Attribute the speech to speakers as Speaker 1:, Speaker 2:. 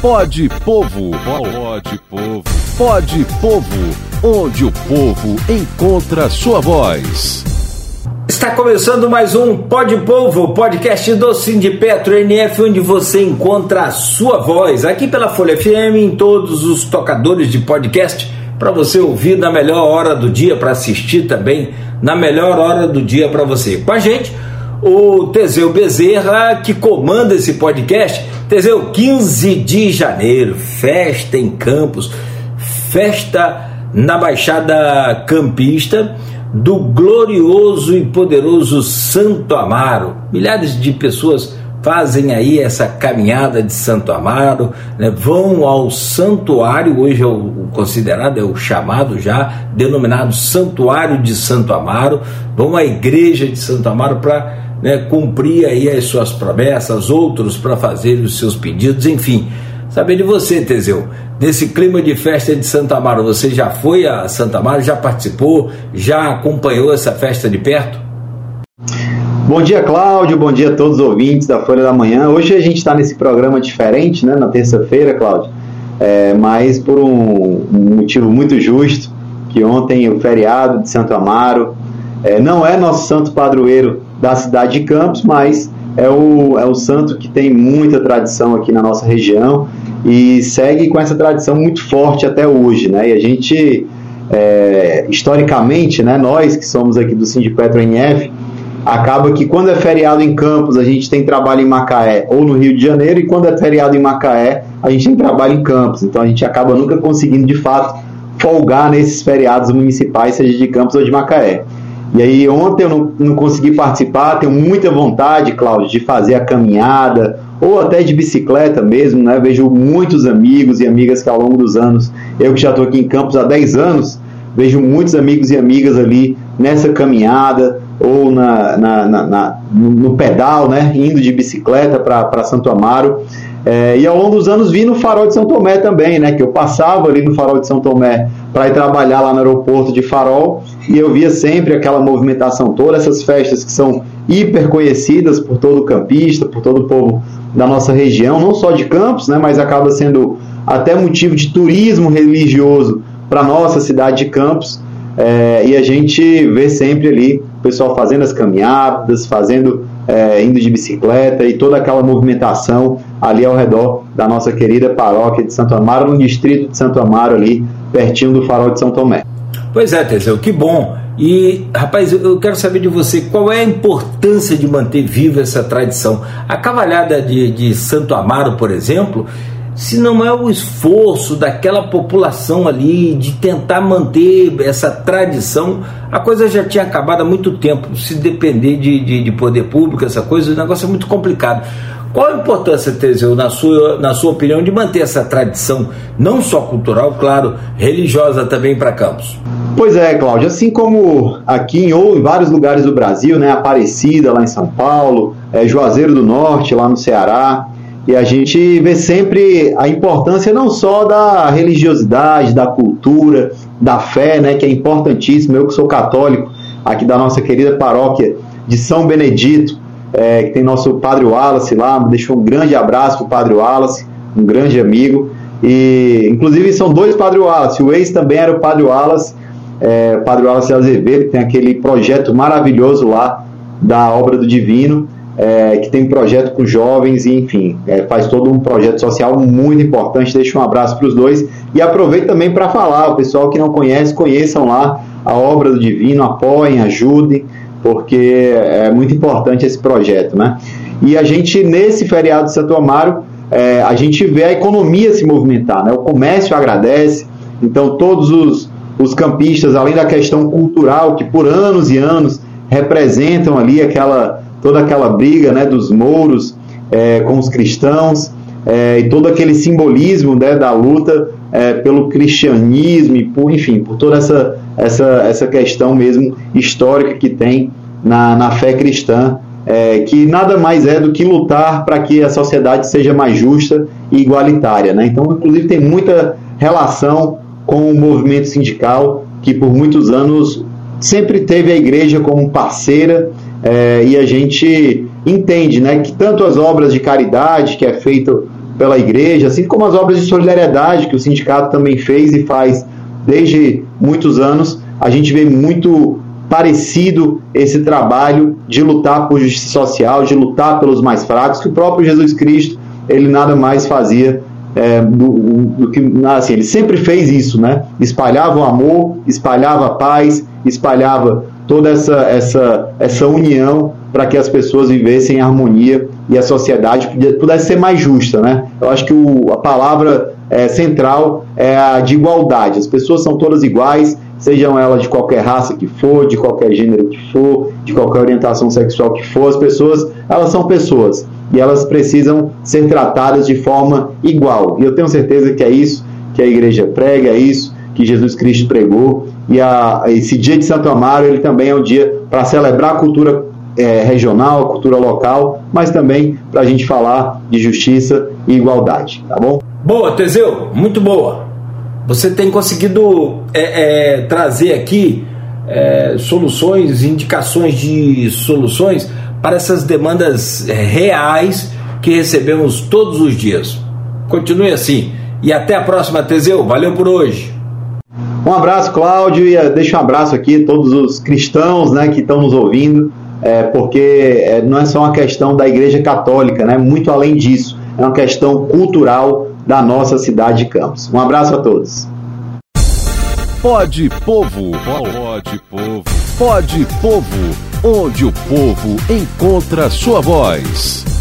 Speaker 1: Pode Povo. Pode Povo. Pode Povo. Onde o povo encontra sua voz.
Speaker 2: Está começando mais um Pode Povo, podcast do Petro NF, onde você encontra a sua voz. Aqui pela Folha FM, em todos os tocadores de podcast, para você ouvir na melhor hora do dia, para assistir também na melhor hora do dia para você. Com a gente, o Teseu Bezerra, que comanda esse podcast. Teseu, 15 de janeiro, festa em Campos, festa na Baixada Campista do glorioso e poderoso Santo Amaro. Milhares de pessoas fazem aí essa caminhada de Santo Amaro, né, vão ao santuário, hoje é o considerado, é o chamado já, denominado Santuário de Santo Amaro, vão à igreja de Santo Amaro para né, cumprir aí as suas promessas, outros para fazer os seus pedidos, enfim. Saber de você, Teseu, nesse clima de festa de Santa Amaro, você já foi a Santa Amaro, já participou, já acompanhou essa festa de perto?
Speaker 3: Bom dia, Cláudio. Bom dia a todos os ouvintes da Folha da Manhã. Hoje a gente está nesse programa diferente, né, na terça-feira, Cláudio, é, mas por um, um, motivo muito justo, que ontem o feriado de Santo Amaro é, não é nosso santo padroeiro da cidade de Campos, mas é o, é o santo que tem muita tradição aqui na nossa região e segue com essa tradição muito forte até hoje, né? E a gente, é, historicamente, né, nós que somos aqui do Sindipetro NF, acaba que quando é feriado em Campos, a gente tem trabalho em Macaé ou no Rio de Janeiro, e quando é feriado em Macaé, a gente tem trabalho em Campos. Então a gente acaba nunca conseguindo, de fato, folgar nesses feriados municipais, seja de Campos ou de Macaé. E aí ontem eu não, não consegui participar, tenho muita vontade, Cláudio, de fazer a caminhada, ou até de bicicleta mesmo, né? Vejo muitos amigos e amigas que ao longo dos anos, eu que já estou aqui em Campos há 10 anos, vejo muitos amigos e amigas ali nessa caminhada, ou na, na, na, na no pedal, né, indo de bicicleta para Santo Amaro. É, e ao longo dos anos vi no Farol de São Tomé também, né, que eu passava ali no Farol de São Tomé para ir trabalhar lá no aeroporto de Farol e eu via sempre aquela movimentação toda, essas festas que são hiper conhecidas por todo o campista, por todo o povo da nossa região, não só de Campos, né, mas acaba sendo até motivo de turismo religioso para nossa cidade de Campos. É, e a gente vê sempre ali o pessoal fazendo as caminhadas, fazendo é, indo de bicicleta e toda aquela movimentação ali ao redor da nossa querida paróquia de Santo Amaro, no distrito de Santo Amaro, ali pertinho do farol de São Tomé.
Speaker 2: Pois é, Teseu, que bom. E, rapaz, eu quero saber de você qual é a importância de manter viva essa tradição. A cavalhada de, de Santo Amaro, por exemplo, se não é o esforço daquela população ali de tentar manter essa tradição, a coisa já tinha acabado há muito tempo. Se depender de, de, de poder público, essa coisa, o negócio é muito complicado. Qual a importância, Teseu, na sua, na sua opinião, de manter essa tradição, não só cultural, claro, religiosa também para Campos?
Speaker 3: Pois é, Cláudio, assim como aqui ou em vários lugares do Brasil, né, Aparecida lá em São Paulo, é, Juazeiro do Norte lá no Ceará, e a gente vê sempre a importância não só da religiosidade, da cultura, da fé, né, que é importantíssimo. Eu que sou católico, aqui da nossa querida paróquia de São Benedito, é, que tem nosso Padre Wallace lá, deixou um grande abraço para o Padre Wallace, um grande amigo. E, inclusive, são dois Padre Wallace. O ex também era o Padre Wallace, é, Padre Wallace Azevedo, que tem aquele projeto maravilhoso lá da Obra do Divino é, que tem projeto com jovens e, enfim, é, faz todo um projeto social muito importante. Deixa um abraço para os dois e aproveito também para falar, o pessoal que não conhece, conheçam lá a obra do Divino, apoiem, ajudem, porque é muito importante esse projeto, né? E a gente, nesse feriado de Santo Amaro, é, a gente vê a economia se movimentar, né? O comércio agradece, então todos os, os campistas, além da questão cultural, que por anos e anos representam ali aquela toda aquela briga né, dos mouros é, com os cristãos é, e todo aquele simbolismo né, da luta é, pelo cristianismo e por, enfim, por toda essa, essa, essa questão mesmo histórica que tem na, na fé cristã, é, que nada mais é do que lutar para que a sociedade seja mais justa e igualitária. Né? Então, inclusive, tem muita relação com o movimento sindical, que por muitos anos sempre teve a igreja como parceira é, e a gente entende né, que tanto as obras de caridade que é feito pela igreja, assim como as obras de solidariedade que o sindicato também fez e faz desde muitos anos, a gente vê muito parecido esse trabalho de lutar por justiça social, de lutar pelos mais fracos, que o próprio Jesus Cristo ele nada mais fazia é, do, do, que assim, ele sempre fez isso, né? Espalhava o amor, espalhava a paz, espalhava toda essa essa essa união para que as pessoas vivessem em harmonia e a sociedade pudesse ser mais justa, né? Eu acho que o, a palavra é, central é a de igualdade. As pessoas são todas iguais, sejam elas de qualquer raça que for, de qualquer gênero que for, de qualquer orientação sexual que for, as pessoas, elas são pessoas e elas precisam ser tratadas de forma igual. E eu tenho certeza que é isso que a igreja prega, é isso que Jesus Cristo pregou. E a, esse dia de Santo Amaro, ele também é um dia para celebrar a cultura é, regional, a cultura local, mas também para a gente falar de justiça e igualdade, tá bom?
Speaker 2: Boa, Teseu, muito boa. Você tem conseguido é, é, trazer aqui é, soluções, indicações de soluções para essas demandas é, reais que recebemos todos os dias. Continue assim. E até a próxima, Teseu. Valeu por hoje.
Speaker 3: Um abraço, Cláudio, e eh, deixa um abraço aqui a todos os cristãos né, que estão nos ouvindo, é, porque é, não é só uma questão da Igreja Católica, né, muito além disso, é uma questão cultural da nossa cidade de Campos. Um abraço a todos.
Speaker 1: Pode Povo, pode Povo, pode Povo, onde o povo encontra sua voz.